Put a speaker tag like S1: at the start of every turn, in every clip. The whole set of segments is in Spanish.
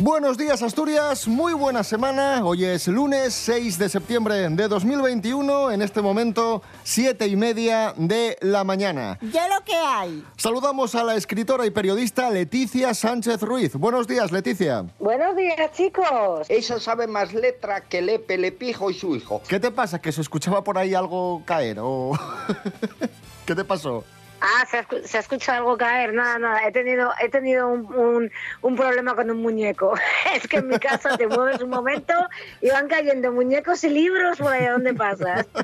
S1: Buenos días Asturias, muy buena semana. Hoy es lunes 6 de septiembre de 2021, en este momento 7 y media de la mañana.
S2: Ya lo que hay.
S1: Saludamos a la escritora y periodista Leticia Sánchez Ruiz. Buenos días Leticia.
S3: Buenos días, chicos.
S4: Esa sabe más letra que Lepe, Lepijo y su hijo.
S1: ¿Qué te pasa? ¿Que se escuchaba por ahí algo caer? ¿O... ¿Qué te pasó?
S3: Ah, se ha, se ha escuchado algo caer. Nada, nada. He tenido, he tenido un, un- un problema con un muñeco. Es que en mi casa te mueves un momento y van cayendo muñecos y libros por ahí a donde pasas.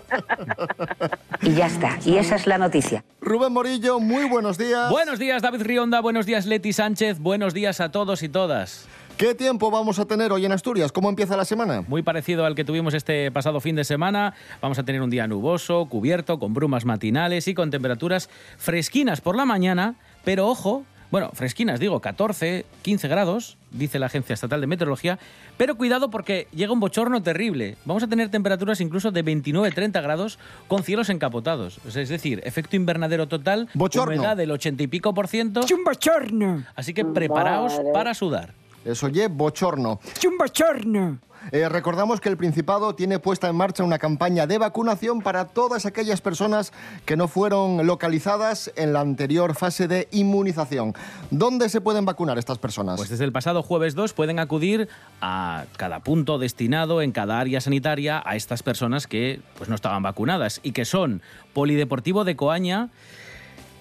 S5: Y ya está. Y esa es la noticia.
S1: Rubén Morillo, muy buenos días.
S6: Buenos días, David Rionda. Buenos días, Leti Sánchez. Buenos días a todos y todas.
S1: ¿Qué tiempo vamos a tener hoy en Asturias? ¿Cómo empieza la semana?
S6: Muy parecido al que tuvimos este pasado fin de semana. Vamos a tener un día nuboso, cubierto, con brumas matinales y con temperaturas fresquinas por la mañana. Pero ojo, bueno, fresquinas digo, 14, 15 grados, dice la Agencia Estatal de Meteorología. Pero cuidado porque llega un bochorno terrible. Vamos a tener temperaturas incluso de 29-30 grados con cielos encapotados. Es decir, efecto invernadero total,
S1: Bochorno.
S6: humedad del 80 y pico por ciento.
S2: Es un bochorno.
S6: Así que preparaos
S3: Vale.
S6: para sudar.
S1: Eso oye, bochorno.
S2: Es un bochorno.
S1: Eh, recordamos que el Principado tiene puesta en marcha una campaña de vacunación para todas aquellas personas que no fueron localizadas en la anterior fase de inmunización. ¿Dónde se pueden vacunar estas personas?
S6: Pues desde el pasado jueves 2 pueden acudir a cada punto destinado en cada área sanitaria a estas personas que pues, no estaban vacunadas y que son Polideportivo de Coaña,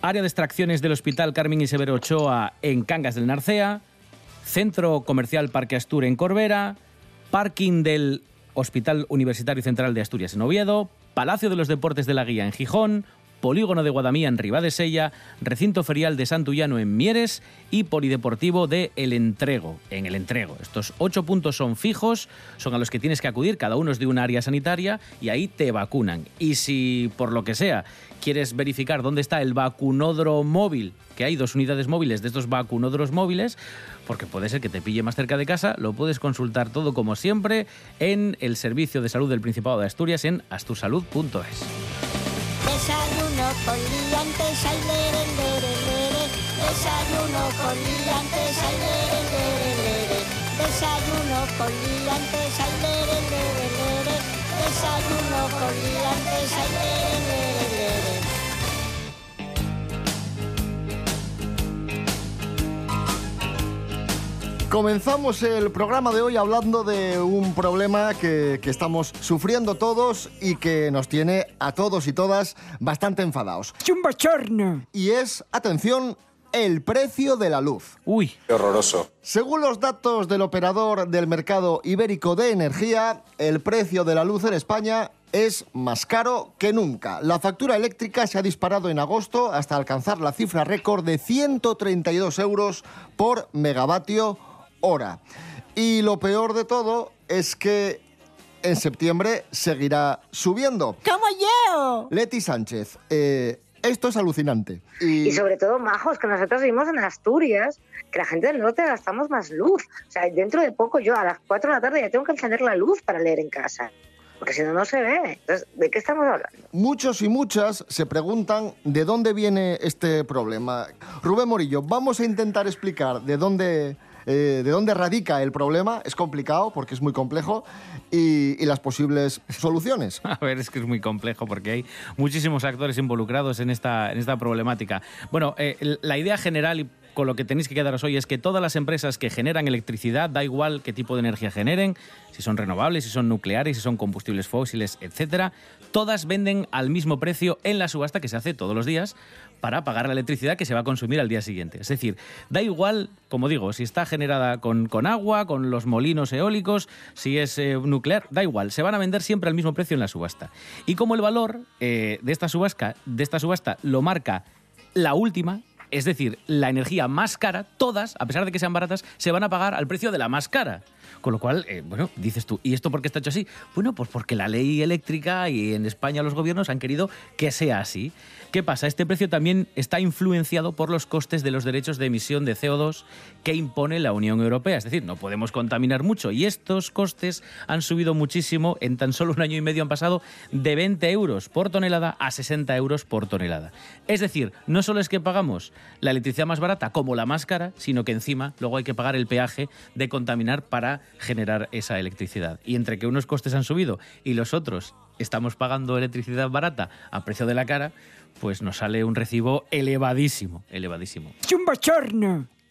S6: Área de Extracciones del Hospital Carmen y Severo Ochoa en Cangas del Narcea, Centro Comercial Parque Astur en Corbera, Parking del Hospital Universitario Central de Asturias en Oviedo, Palacio de los Deportes de la Guía en Gijón, Polígono de Guadamía en Ribadesella, Recinto Ferial de Santullano en Mieres y Polideportivo de El Entrego, en El Entrego. Estos ocho puntos son fijos, son a los que tienes que acudir, cada uno es de un área sanitaria y ahí te vacunan. Y si por lo que sea quieres verificar dónde está el vacunódromo móvil, que hay dos unidades móviles de estos vacunódromos móviles, porque puede ser que te pille más cerca de casa, lo puedes consultar todo como siempre en el Servicio de Salud del Principado de Asturias en astursalud.es.
S7: Desayuno con liantes, ay, lere, lere, lere. Desayuno con liantes, ay. Desayuno con. Desayuno con
S1: Comenzamos el programa de hoy hablando de un problema que, que estamos sufriendo todos y que nos tiene a todos y todas bastante enfadados.
S2: Es un bochorno.
S1: Y es, atención, el precio de la luz.
S6: Uy,
S4: horroroso.
S1: Según los datos del operador del mercado ibérico de energía, el precio de la luz en España es más caro que nunca. La factura eléctrica se ha disparado en agosto hasta alcanzar la cifra récord de 132 euros por megavatio hora. Y lo peor de todo es que en septiembre seguirá subiendo.
S2: ¡Como yo!
S1: Leti Sánchez, eh, esto es alucinante.
S3: Y sobre todo, majos, que nosotros vivimos en Asturias, que la gente del norte gastamos más luz. O sea, dentro de poco yo a las 4 de la tarde ya tengo que encender la luz para leer en casa. Porque si no, no se ve. Entonces, ¿de qué estamos hablando?
S1: Muchos y muchas se preguntan de dónde viene este problema. Rubén Morillo, vamos a intentar explicar de dónde, eh, de dónde radica el problema. Es complicado porque es muy complejo y, las posibles soluciones.
S6: A ver, es que es muy complejo porque hay muchísimos actores involucrados en esta, en esta problemática. Bueno, eh, la idea general con lo que tenéis que quedaros hoy es que todas las empresas que generan electricidad, da igual qué tipo de energía generen, si son renovables, si son nucleares, si son combustibles fósiles, etcétera, todas venden al mismo precio en la subasta que se hace todos los días para pagar la electricidad que se va a consumir al día siguiente. Es decir, da igual, como digo, si está generada con, con agua, con los molinos eólicos, si es eh, nuclear, da igual, se van a vender siempre al mismo precio en la subasta. Y como el valor eh, de, esta subasta, de esta subasta lo marca la última, es decir, la energía más cara, todas, a pesar de que sean baratas, se van a pagar al precio de la más cara. Con lo cual, eh, bueno, dices tú, ¿y esto por qué está hecho así? Bueno, pues porque la ley eléctrica y en España los gobiernos han querido que sea así. ¿Qué pasa? Este precio también está influenciado por los costes de los derechos de emisión de CO2 que impone la Unión Europea. Es decir, no podemos contaminar mucho y estos costes han subido muchísimo. En tan solo un año y medio han pasado de 20 euros por tonelada a 60 euros por tonelada. Es decir, no solo es que pagamos la electricidad más barata como la más cara, sino que encima luego hay que pagar el peaje de contaminar para generar esa electricidad. Y entre que unos costes han subido y los otros estamos pagando electricidad barata a precio de la cara, pues nos sale un recibo elevadísimo, elevadísimo.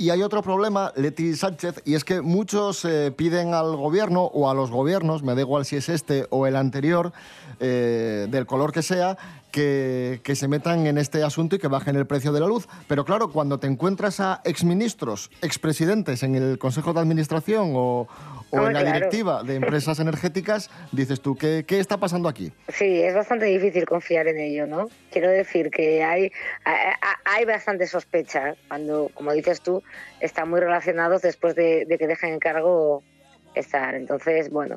S1: Y hay otro problema, Leti Sánchez, y es que muchos eh, piden al gobierno o a los gobiernos, me da igual si es este o el anterior, eh, del color que sea, que, que se metan en este asunto y que bajen el precio de la luz. Pero claro, cuando te encuentras a exministros, expresidentes en el Consejo de Administración o, o
S3: Hombre,
S1: en la
S3: claro.
S1: directiva de empresas energéticas, dices tú, ¿qué, qué está pasando aquí?
S3: Sí, es bastante difícil confiar en ello, ¿no? Quiero decir que hay, hay- bastante sospecha cuando, como dices tú, están muy relacionados después de, de que dejen en cargo estar. Entonces, bueno,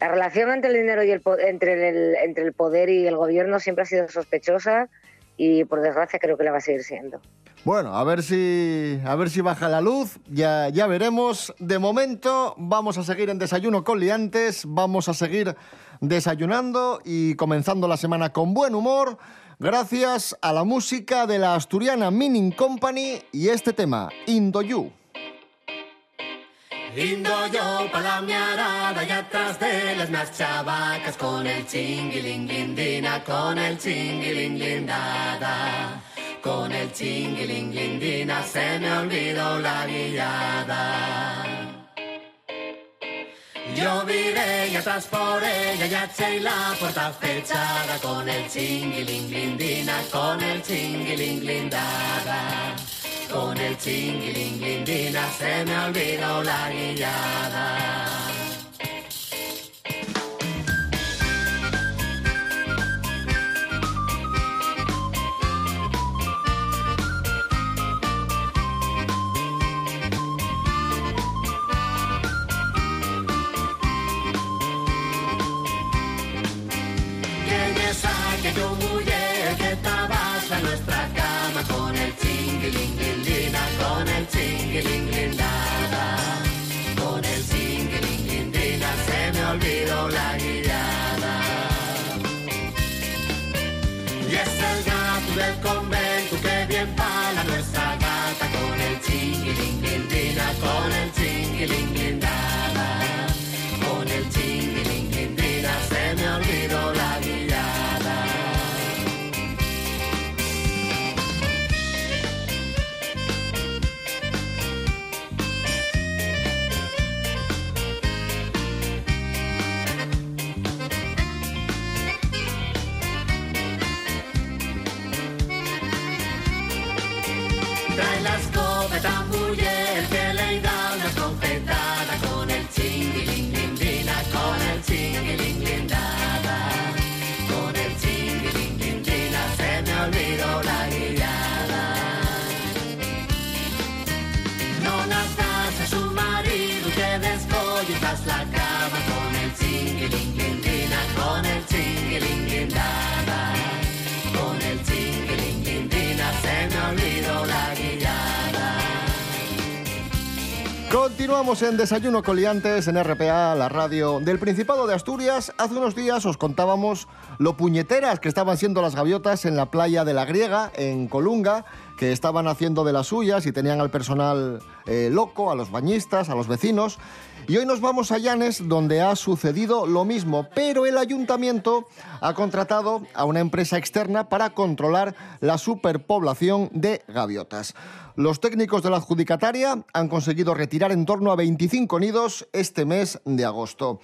S3: la relación entre el dinero y el entre el, entre el poder y el gobierno siempre ha sido sospechosa y por desgracia creo que la va a seguir siendo.
S1: Bueno, a ver si, a ver si baja la luz, ya, ya veremos. De momento vamos a seguir en Desayuno con Liantes, vamos a seguir desayunando y comenzando la semana con buen humor, gracias a la música de la asturiana Mining Company y este tema, Indoyu.
S8: Indo yo pa' la miarada y atrás de las más chavacas con el chinguilinglindina, con el chinguilinglindada. Con el chinguilinglindina se me olvidó la guiada. Yo viré y atrás por ella ya eché la puerta fechada con el chinguilinglindina, con el chinguilinglindada. Con el chinguilinglindina se me olvidó la guiada. Que tu mujer que estabas a nuestra cama con el chinguilinglindina, con el chinguilinglindada. Con el chinguilinglindina se me olvidó la guiada. Y es el gato del convento que bien pala nuestra gata con el chinguilinglindina, con el escopeta mujer que le da una escopetada con el chinguilinglindina, con el chinguilinglindada. Con el chinguilinglindina se me olvidó la guiada. No nazcas a su marido que descollitas la cama con el chinguilinglindina, con el chinguilinglindada. Con el chinguilinglindina se me olvidó la guiada.
S1: Continuamos en Desayuno Coliantes en RPA, la radio del Principado de Asturias. Hace unos días os contábamos lo puñeteras que estaban siendo las gaviotas en la playa de la Griega, en Colunga, que estaban haciendo de las suyas y tenían al personal eh, loco, a los bañistas, a los vecinos. Y hoy nos vamos a Llanes, donde ha sucedido lo mismo, pero el ayuntamiento ha contratado a una empresa externa para controlar la superpoblación de gaviotas. Los técnicos de la adjudicataria han conseguido retirar en torno a 25 nidos este mes de agosto.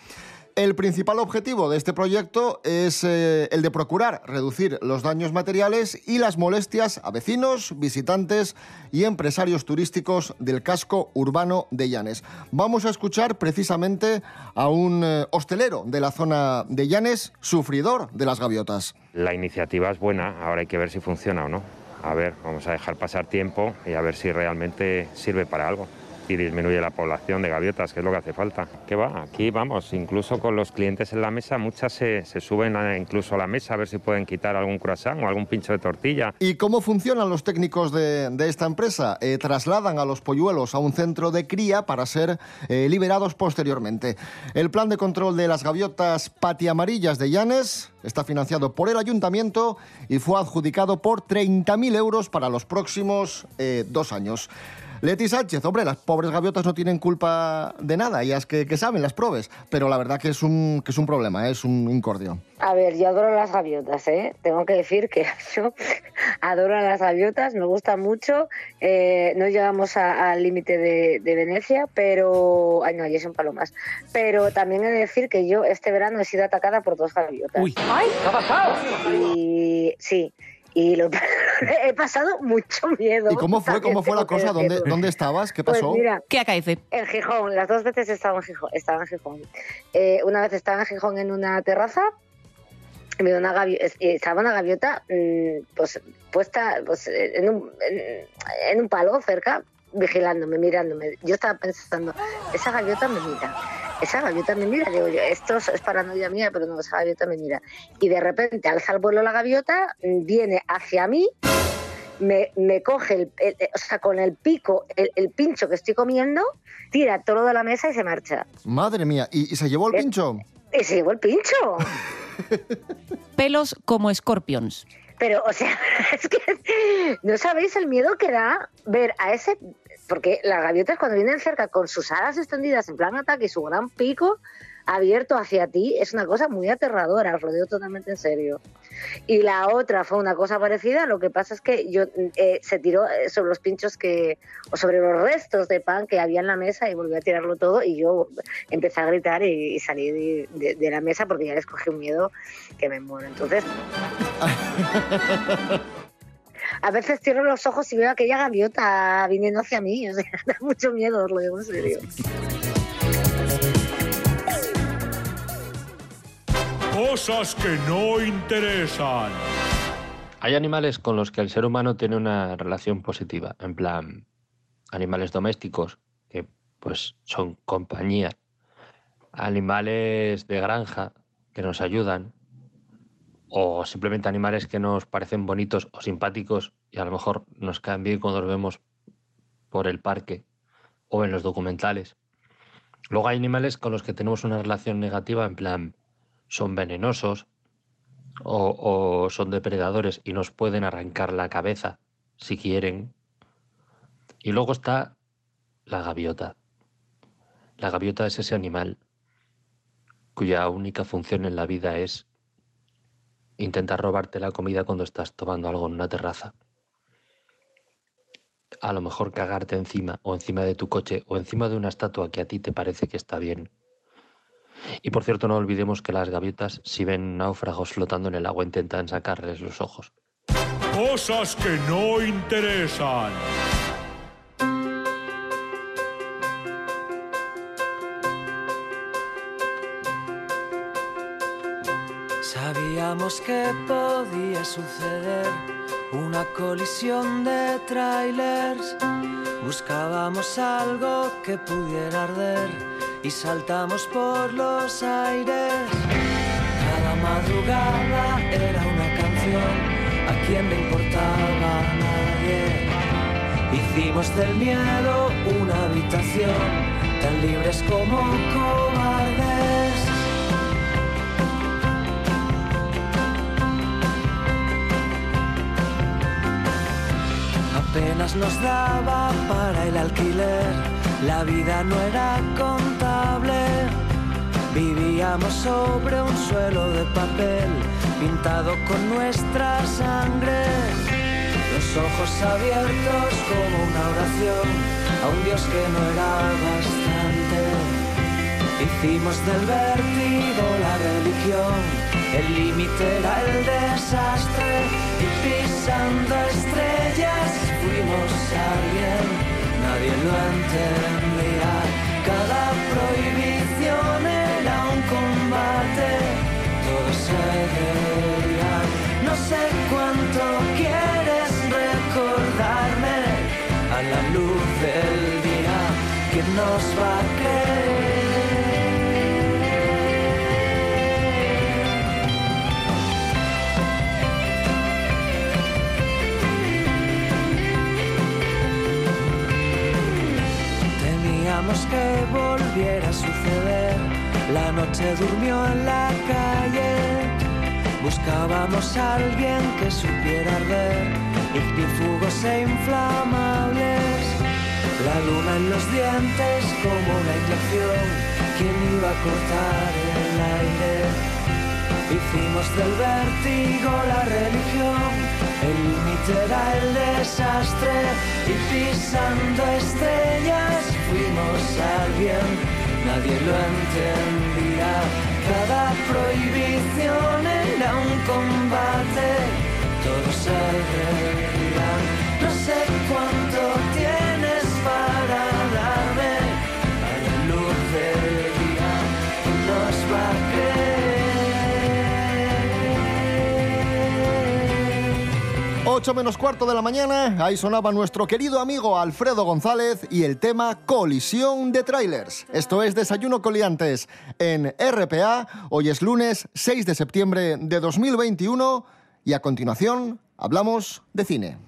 S1: El principal objetivo de este proyecto es eh, el de procurar reducir los daños materiales y las molestias a vecinos, visitantes y empresarios turísticos del casco urbano de Llanes. Vamos a escuchar precisamente a un eh, hostelero de la zona de Llanes, sufridor de las gaviotas.
S9: La iniciativa es buena, ahora hay que ver si funciona o no. A ver, vamos a dejar pasar tiempo y a ver si realmente sirve para algo. Y disminuye la población de gaviotas, que es lo que hace falta. ¿Qué va? Aquí vamos, incluso con los clientes en la mesa, muchas se, suben incluso a la mesa a ver si pueden quitar algún croissant o algún pincho de tortilla.
S1: ¿Y cómo funcionan los técnicos de, de esta empresa? Eh, trasladan a los polluelos a un centro de cría para ser eh, liberados posteriormente. El plan de control de las gaviotas patiamarillas de Llanes está financiado por el ayuntamiento y fue adjudicado por 30.000 euros para los próximos eh, dos años. Leti Sánchez, hombre, las pobres gaviotas no tienen culpa de nada, ellas que, que saben las probes, pero la verdad que es un, que es un problema, ¿eh? es un incordio.
S3: A ver, yo adoro las gaviotas, ¿eh? Tengo que decir que yo adoro las gaviotas, me gustan mucho. Eh, no llegamos al límite de, de Venecia, pero... Ay, no, allí son palomas. Pero también he de decir que yo este verano he sido atacada por dos gaviotas.
S6: Uy.
S3: ¡Ay! ¿Qué ha pasado? Y sí, y lo, he pasado mucho miedo.
S1: ¿Y cómo fue, cómo fue la cosa? ¿Dónde. ¿Dónde estabas? ¿Qué
S3: Pues
S1: pasó?
S3: mira,
S10: ¿Qué acaece?
S3: en Gijón, las dos veces estaba en Gijón. Estaba en Gijón. Eh, una vez estaba en Gijón en una terraza, una gavi- es- y estaba una gaviota mm, pues, puesta pues, en, un, en, en un palo cerca, vigilándome, mirándome. Yo estaba pensando, esa gaviota me mira, esa gaviota me mira. Digo yo, esto es paranoia mía, pero no, esa gaviota me mira. Y de repente alza el vuelo la gaviota, mm, viene hacia mí me, me coge, el, el- o sea, con el pico, el, el pincho que estoy comiendo, tira todo de la mesa y se marcha.
S1: Madre mía, ¿y, y se llevó el
S3: Eh,
S1: pincho?
S3: Y se llevó el pincho.
S10: Pelos como escorpions.
S3: Pero, o sea, es que no sabéis el miedo que da ver a ese... Porque las gaviotas cuando vienen cerca con sus alas extendidas en plan ataque y su gran pico abierto hacia ti, es una cosa muy aterradora, os lo digo totalmente en serio. Y la otra fue una cosa parecida, lo que pasa es que yo eh, se tiró eh, sobre los pinchos que, o sobre los restos de pan que había en la mesa y volvió a tirarlo todo y yo empecé a gritar y, y salí de, de- de la mesa porque ya les cogí un miedo que me muero. Entonces, a veces cierro los ojos y veo aquella gaviota viniendo hacia mí, o sea, da mucho miedo, os lo digo en serio.
S11: Cosas que no interesan.
S12: Hay animales con los que el ser humano tiene una relación positiva, en plan animales domésticos que pues son compañía, animales de granja que nos ayudan o simplemente animales que nos parecen bonitos o simpáticos y a lo mejor nos caen bien cuando los vemos por el parque o en los documentales. Luego hay animales con los que tenemos una relación negativa, en plan son venenosos, o, o son depredadores y nos pueden arrancar la cabeza si quieren. Y luego está la gaviota. La gaviota es ese animal cuya única función en la vida es intentar robarte la comida cuando estás tomando algo en una terraza. A lo mejor cagarte encima o encima de tu coche o encima de una estatua que a ti te parece que está bien. Y por cierto, no olvidemos que las gaviotas, si ven náufragos flotando en el agua, intentan sacarles los ojos.
S11: Cosas que no interesan.
S13: Sabíamos que podía suceder una colisión de trailers. Buscábamos algo que pudiera arder y saltamos por los aires. Cada madrugada era una canción, a quien le importaba a nadie. Hicimos del miedo una habitación, tan libres como cobardes. Apenas nos daba para el alquiler, la vida no era contable. Vivíamos sobre un suelo de papel, pintado con nuestra sangre. Los ojos abiertos como una oración a un Dios que no era bastante. Hicimos del vértigo la religión, el límite era el desastre y pisando estrellas fuimos alguien, nadie lo entendía. Cada prohibición era un combate, todo se veía. No sé cuánto quieres recordarme a la luz del día. ¿quién nos va a creer? Que volviera a suceder. La noche durmió en la calle. Buscábamos a alguien que supiera arder, ignífugos e inflamables. La luna en los dientes como una inyección. ¿Quién iba a cortar el aire? Hicimos del vértigo la religión, el límite era el desastre y pisando estrellas fuimos alguien, nadie lo entendía. Cada prohibición era un combate, todos se reirían. No sé cuánto tienes para darme a la luz del día, ¿quién nos va a creer?
S1: 8 menos cuarto de la mañana, ahí sonaba nuestro querido amigo Alfredo González y el tema Colisión de Trailers. Esto es Desayuno Coliantes en RPA. Hoy es lunes 6 de septiembre de 2021 y a continuación hablamos de cine.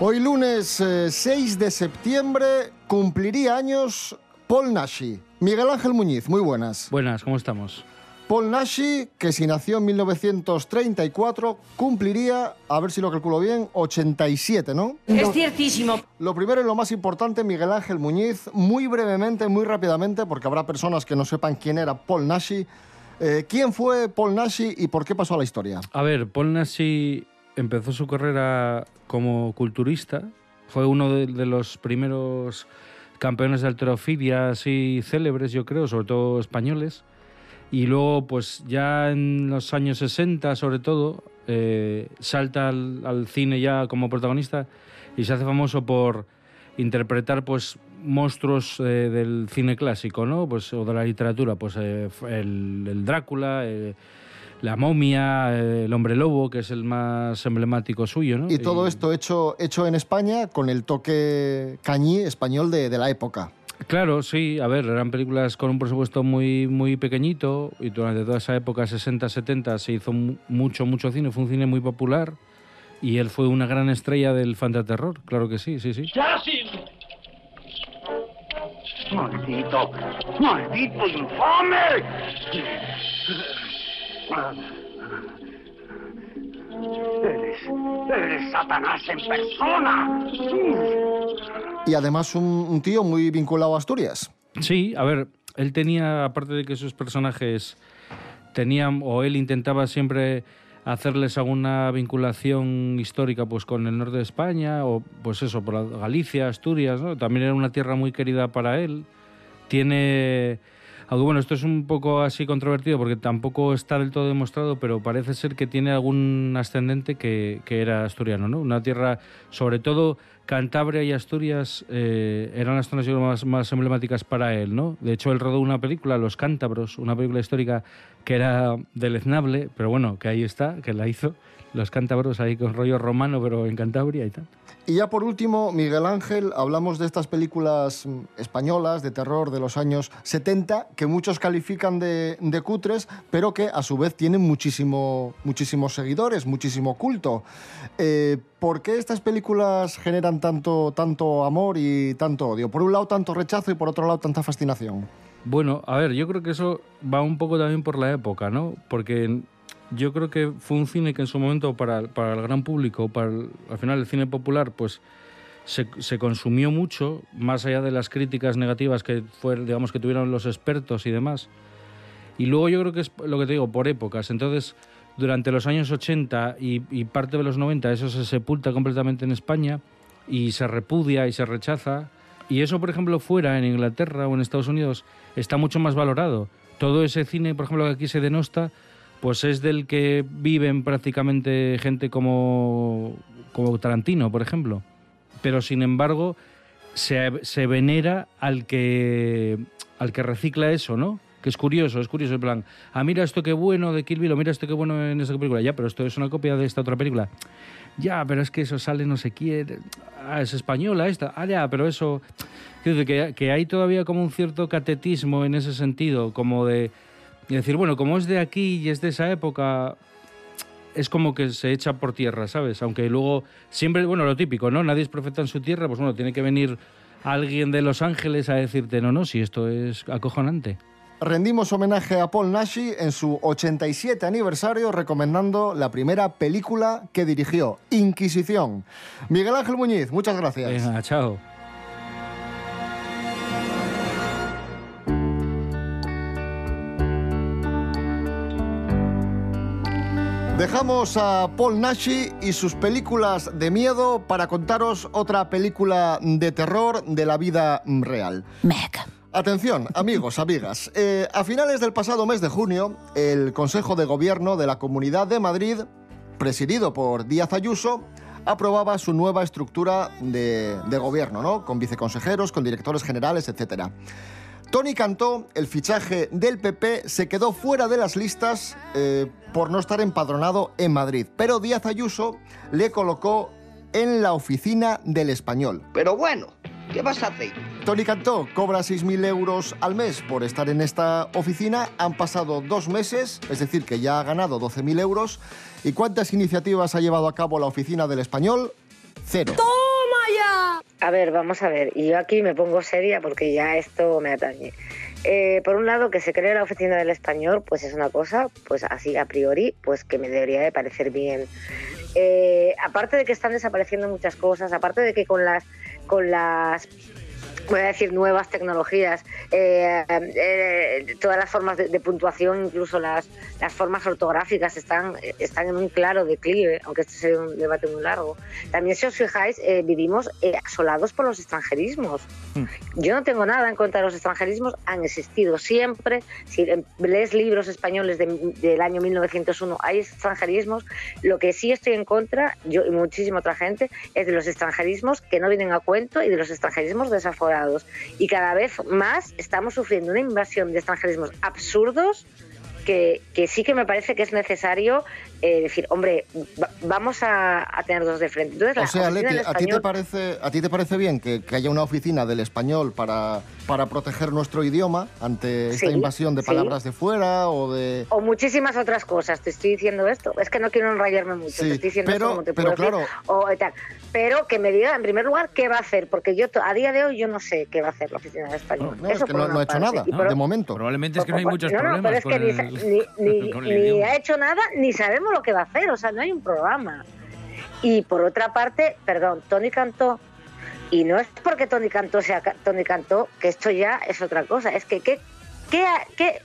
S1: Hoy lunes eh, 6 de septiembre cumpliría años Paul Nashi. Miguel Ángel Muñiz, muy buenas.
S10: Buenas, ¿cómo estamos?
S1: Paul Nashi, que si nació en 1934, cumpliría, a ver si lo calculo bien, 87, ¿no?
S14: Es ciertísimo.
S1: Lo primero y lo más importante, Miguel Ángel Muñiz, muy brevemente, muy rápidamente, porque habrá personas que no sepan quién era Paul Nashi. eh, ¿Quién fue Paul Nashi y por qué pasó a la historia?
S10: A ver, Paul Nashi empezó su carrera como culturista. Fue uno de, de los primeros campeones de alterofilia así célebres, yo creo, sobre todo españoles. Y luego, pues ya en los años 60, sobre todo, eh, salta al, al cine ya como protagonista y se hace famoso por interpretar pues monstruos eh, del cine clásico, ¿no? Pues, o de la literatura, pues eh, el, el Drácula, eh, la momia, eh, el hombre lobo, que es el más emblemático suyo, ¿no?
S1: Y todo esto hecho, hecho en España con el toque cañí español de, de la época.
S10: Claro, sí, a ver, eran películas con un presupuesto muy, muy pequeñito y durante toda esa época, 60-70, se hizo mu- mucho, mucho cine, fue un cine muy popular y él fue una gran estrella del fantaterror, claro que sí, sí, sí.
S15: ¡Maldito! ¡Maldito infame! Eres, eres Satanás en persona.
S1: Y además un, tío muy vinculado a Asturias.
S10: Sí, a ver, él tenía, aparte de que sus personajes tenían, o él intentaba siempre hacerles alguna vinculación histórica pues con el norte de España, o pues eso, por Galicia, Asturias, ¿no? También era una tierra muy querida para él. Tiene... Bueno, esto es un poco así controvertido porque tampoco está del todo demostrado, pero parece ser que tiene algún ascendente que, era asturiano, ¿no? Una tierra, sobre todo Cantabria y Asturias eh, eran las zonas más, más emblemáticas para él, ¿no? De hecho, él rodó una película, Los Cántabros, una película histórica que era deleznable, pero bueno, que ahí está, que la hizo. Los Cántabros ahí con rollo romano, pero en Cantabria y tal.
S1: Y ya por último, Miguel Ángel, hablamos de estas películas españolas de terror de los años 70 que muchos califican de, de cutres, pero que a su vez tienen muchísimo, muchísimos seguidores, muchísimo culto. Eh, ¿Por qué estas películas generan tanto, tanto amor y tanto odio? Por un lado, tanto rechazo y por otro lado, tanta fascinación.
S10: Bueno, a ver, yo creo que eso va un poco también por la época, ¿no? Porque yo creo que fue un cine que en su momento para, para el gran público, para el- al final el cine popular, pues se, se consumió mucho, más allá de las críticas negativas que fue, digamos, que tuvieron los expertos y demás. Y luego yo creo que es lo que te digo, por épocas. Entonces, durante los años 80 y, y parte de los 90, eso se sepulta completamente en España y se repudia y se rechaza. Y eso, por ejemplo, fuera, en Inglaterra o en Estados Unidos, está mucho más valorado. Todo ese cine, por ejemplo, que aquí se denosta, pues es del que viven prácticamente gente como, como Tarantino, por ejemplo. Pero, sin embargo, se, se venera al que, al que recicla eso, ¿no? que es curioso, es curioso, en plan, ah, mira esto qué bueno de Kill Bill, o mira esto qué bueno en esta película, ya, pero esto es una copia de esta otra película. Ya, pero es que eso sale no sé quién, ah, es española esta, ah, ya, pero eso... Que hay todavía como un cierto catetismo en ese sentido, como de, de decir, bueno, como es de aquí y es de esa época, es como que se echa por tierra, ¿sabes? Aunque luego siempre, bueno, lo típico, ¿no? Nadie es profeta en su tierra, pues bueno, tiene que venir alguien de Los Ángeles a decirte, no, no, si esto es acojonante.
S1: Rendimos homenaje a Paul Nashi en su 87 aniversario recomendando la primera película que dirigió, Inquisición. Miguel Ángel Muñiz, muchas gracias.
S10: Venga, chao.
S1: Dejamos a Paul Nashi y sus películas de miedo para contaros otra película de terror de la vida real. Atención, amigos, amigas. Eh, a finales del pasado mes de junio, el Consejo de Gobierno de la Comunidad de Madrid, presidido por Díaz Ayuso, aprobaba su nueva estructura de, de gobierno, ¿no? Con viceconsejeros, con directores generales, etcétera. Tony Cantó, el fichaje del PP, se quedó fuera de las listas eh, por no estar empadronado en Madrid, pero Díaz Ayuso le colocó en la oficina del español.
S4: Pero bueno, ¿qué vas a hacer?
S1: Tony Cantó cobra 6.000 euros al mes por estar en esta oficina. Han pasado dos meses, es decir, que ya ha ganado 12.000 euros. ¿Y cuántas iniciativas ha llevado a cabo la oficina del español? Cero.
S3: ¡Toma ya! A ver, vamos a ver. Y yo aquí me pongo seria porque ya esto me atañe. Eh, por un lado, que se cree la oficina del español, pues es una cosa, pues así a priori, pues que me debería de parecer bien. Eh, aparte de que están desapareciendo muchas cosas, aparte de que con las, con las voy a decir nuevas tecnologías, eh, eh, todas las formas de, de puntuación, incluso las, las formas ortográficas están, están en un claro declive, aunque este sea un debate muy largo. También si os fijáis, eh, vivimos eh, asolados por los extranjerismos. Yo no tengo nada en contra de los extranjerismos, han existido siempre. Si lees libros españoles de- del año 1901, hay extranjerismos. Lo que sí estoy en contra, yo y muchísima otra gente, es de los extranjerismos que no vienen a cuento y de los extranjerismos desaforados. Y cada vez más estamos sufriendo una invasión de extranjerismos absurdos que, que sí que me parece que es necesario eh, decir, hombre, va- vamos a, a tener dos de frente. Entonces, la
S1: O sea, Leti,
S3: del
S1: ¿a ti te parece, a ti te parece bien que, que haya una oficina del español para, para proteger nuestro idioma ante esta
S3: Sí,
S1: invasión de
S3: sí.
S1: palabras de fuera o de...
S3: O muchísimas otras cosas, te estoy diciendo esto. Es que no quiero enrayarme mucho,
S1: Sí,
S3: te estoy diciendo
S1: pero-
S3: esto como te
S1: pero
S3: puedo decir,
S1: claro.
S3: o tal. Pero que me diga, en primer lugar, qué va a hacer, porque yo to- a día de hoy yo no sé qué va a hacer la oficina de español.
S1: No, es
S3: Eso
S1: que no, ha hecho
S3: parte.
S1: nada,
S3: por-
S1: de momento.
S6: Probablemente es que no hay muchos
S3: no, no, pero
S6: problemas
S3: es que
S6: con
S3: ni, ha hecho nada, ni sabemos lo que va a hacer, o sea, no hay un programa. Y por otra parte, perdón, Tony Cantó, y no es porque Tony Cantó sea Tony Cantó, que esto ya es otra cosa, es que qué, qué, qué,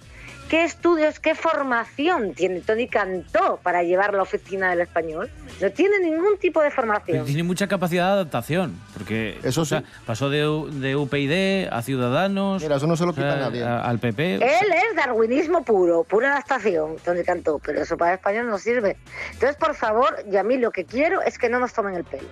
S3: qué estudios, qué formación tiene Tony Cantó para llevar la oficina del español. No tiene ningún tipo de
S6: Pero
S3: formación.
S6: tiene mucha capacidad de adaptación, porque
S1: Eso
S6: o sea,
S1: sí.
S6: pasó de, de UPyD a Ciudadanos,
S1: Mira, eso no se lo
S6: o sea,
S1: quita nadie.
S6: a- al PP.
S3: Él es darwinismo puro, pura adaptación, Tony Cantó, pero eso para el español no sirve. Entonces, por favor, y a mí lo que quiero es que no nos tomen el pelo.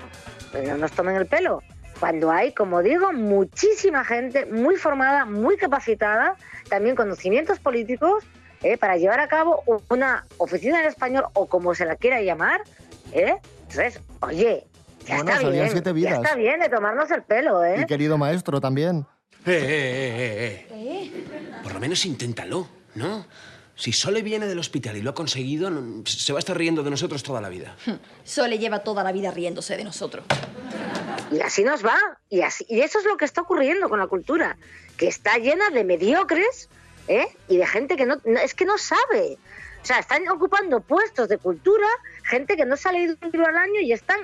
S3: No nos tomen el pelo. Cuando hay, como digo, muchísima gente muy formada, muy capacitada, también conocimientos políticos, eh, para llevar a cabo una oficina del español o como se la quiera llamar. ¿eh? Entonces, oye, ya
S1: Bueno,
S3: está bien.
S1: siete
S3: Ya
S1: vidas.
S3: está bien de tomarnos el pelo, ¿eh?
S1: Y querido maestro también.
S14: Eh, eh, eh, eh, eh. Por lo menos inténtalo, ¿no? Si Sole viene del hospital y lo ha conseguido, se va a estar riendo de nosotros toda la vida.
S16: Sole lleva toda la vida riéndose de nosotros.
S3: Y así nos va. Y, así, y eso es lo que está ocurriendo con la cultura, que está llena de mediocres ¿eh? y de gente que no, es que no sabe. O sea, están ocupando puestos de cultura, gente que no se ha leído un libro al año y están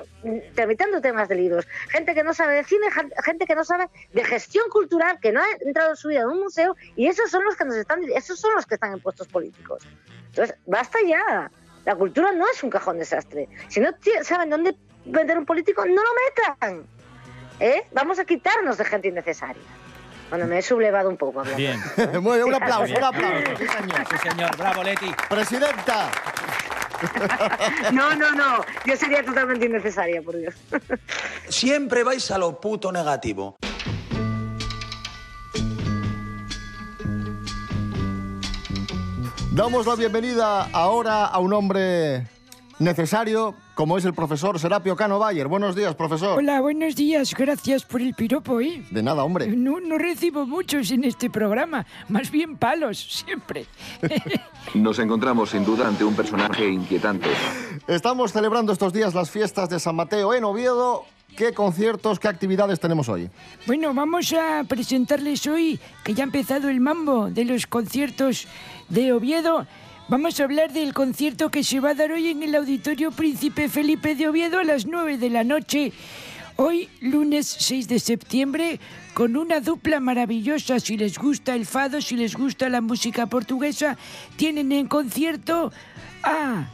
S3: tramitando temas de libros. Gente que no sabe de cine, gen- gente que no sabe de gestión cultural, que no ha entrado en su vida en un museo, y esos son los que nos están, esos son los que están en puestos políticos. Entonces, basta ya. La cultura no es un cajón desastre. Si no saben dónde vender un político, no lo metan. ¿Eh? Vamos a quitarnos de gente innecesaria. Bueno, me he sublevado un poco. hablando.
S6: Bien.
S1: Muy bien, un aplauso,
S6: Bien.
S1: un aplauso. Sí, señor.
S6: Sí, señor. Bravo, Leti.
S1: Presidenta.
S3: No, no, no. Yo sería totalmente innecesaria, por Dios.
S17: Siempre vais a lo puto negativo.
S1: Damos la bienvenida ahora a un hombre necesario, como es el profesor Serapio Cano Bayer. Buenos días, profesor.
S2: Hola, buenos días. Gracias por el piropo, ¿eh?
S1: De nada, hombre.
S2: No, no recibo muchos en este programa, más bien palos, siempre.
S18: Nos encontramos sin duda ante un personaje inquietante.
S1: Estamos celebrando estos días las fiestas de San Mateo en Oviedo. ¿Qué conciertos, qué actividades tenemos hoy?
S2: Bueno, vamos a presentarles hoy que ya ha empezado el mambo de los conciertos de Oviedo. Vamos a hablar del concierto que se va a dar hoy en el Auditorio Príncipe Felipe de Oviedo a las 9 de la noche. Hoy, lunes 6 de septiembre, con una dupla maravillosa. Si les gusta el fado, si les gusta la música portuguesa, tienen en concierto a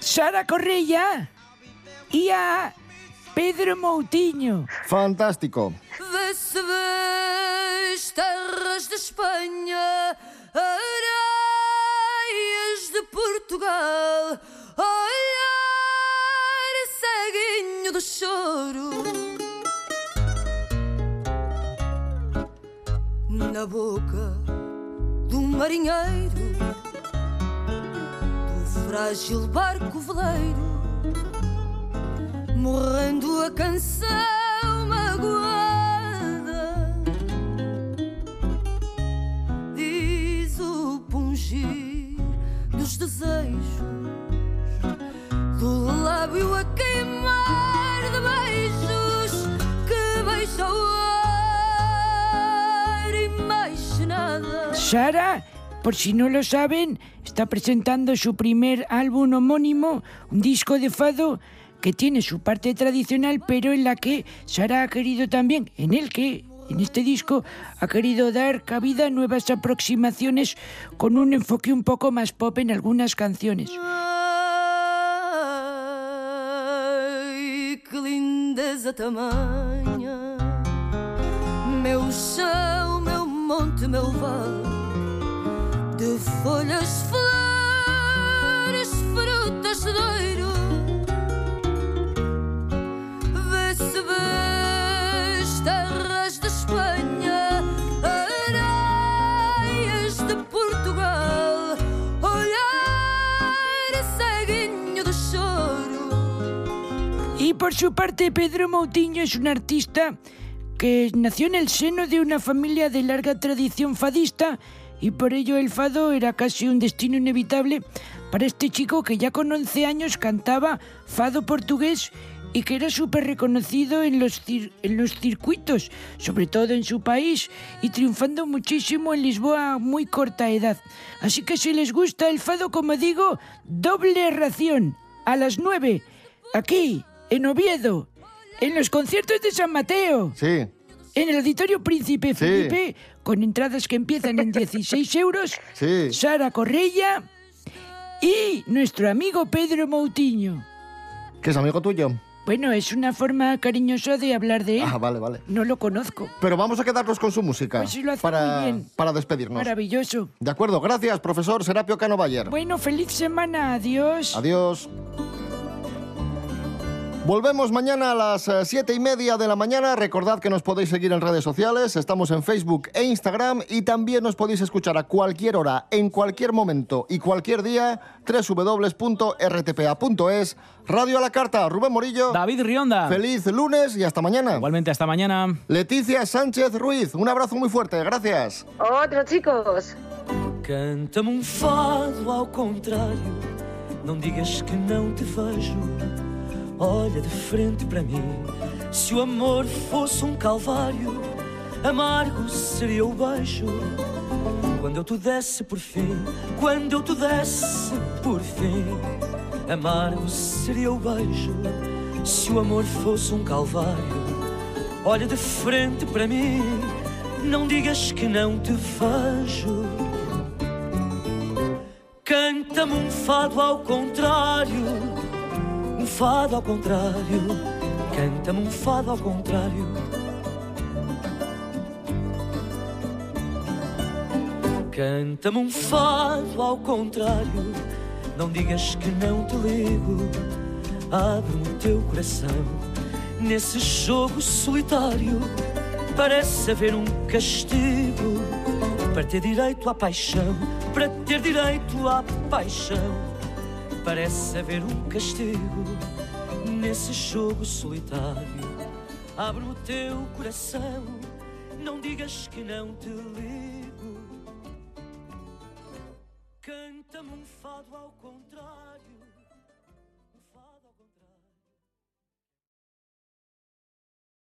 S2: Sara Correia y a Pedro Moutinho.
S1: Fantástico.
S19: De areias de Portugal, olhar ceguinho do choro. Na boca do marinheiro, do frágil barco veleiro, morrendo a canção magoada. Diz
S2: Sara, por si no lo saben, está presentando su primer álbum homónimo, un disco de fado que tiene su parte tradicional, pero en la que Sara ha querido también, en el que, en este disco, ha querido dar cabida a nuevas aproximaciones con un enfoque un poco más pop en algunas canciones.
S19: Meu chão, meu monte, meu vale De folhas, flores, frutas doiro
S2: Y por su parte, Pedro Moutinho es un artista que nació en el seno de una familia de larga tradición fadista y por ello el fado era casi un destino inevitable para este chico que ya con 11 años cantaba fado portugués y que era súper reconocido en los, en los circuitos, sobre todo en su país, y triunfando muchísimo en Lisboa a muy corta edad. Así que si les gusta el fado, como digo, doble ración, a las 9, aquí, en Oviedo, en los conciertos de San Mateo.
S1: Sí.
S2: En el Auditorio Príncipe Felipe, con entradas que empiezan en 16 euros,
S1: Sí.
S2: Sara Correia y nuestro amigo Pedro Moutinho.
S1: ¿Qué es amigo tuyo?
S2: Bueno, es una forma cariñosa de hablar de él.
S1: Ah, vale, vale.
S2: No lo conozco.
S1: Pero vamos a quedarnos con su música
S2: Pues sí lo hace
S1: para,
S2: muy bien.
S1: para despedirnos.
S2: Maravilloso.
S1: De acuerdo, gracias, profesor Serapio Cano Bayer.
S2: Bueno, feliz semana. Adiós.
S1: Adiós. Volvemos mañana a las eh, siete y media de la mañana. Recordad que nos podéis seguir en redes sociales. Estamos en Facebook e Instagram y también nos podéis escuchar a cualquier hora, en cualquier momento y cualquier día. www.rtpa.es. Radio a la carta. Rubén Morillo.
S6: David Rionda.
S1: Feliz lunes y hasta mañana.
S6: Igualmente, hasta mañana.
S1: Leticia Sánchez Ruiz. Un abrazo muy fuerte. Gracias.
S3: Otro, chicos.
S20: Canta-me um fado ao contrário, não digas que não te vejo. Olha de frente para mim, se o amor fosse um calvário, amargo seria o beijo. Quando eu te desse por fim, quando eu te desse por fim, amargo seria o beijo. Se o amor fosse um calvário, olha de frente para mim, não digas que não te vejo. Canta-me um fado ao contrário, fado ao contrário. Canta-me um fado ao contrário. Canta-me um fado ao contrário. Não digas que não te ligo. Abre-me o teu coração nesse jogo solitário. Parece haver um castigo para ter direito à paixão. para ter direito à paixão. Parece haver um castigo nesse jogo solitário. abre o teu coração, não digas que não te ligo. Canta-me um fado ao corpo.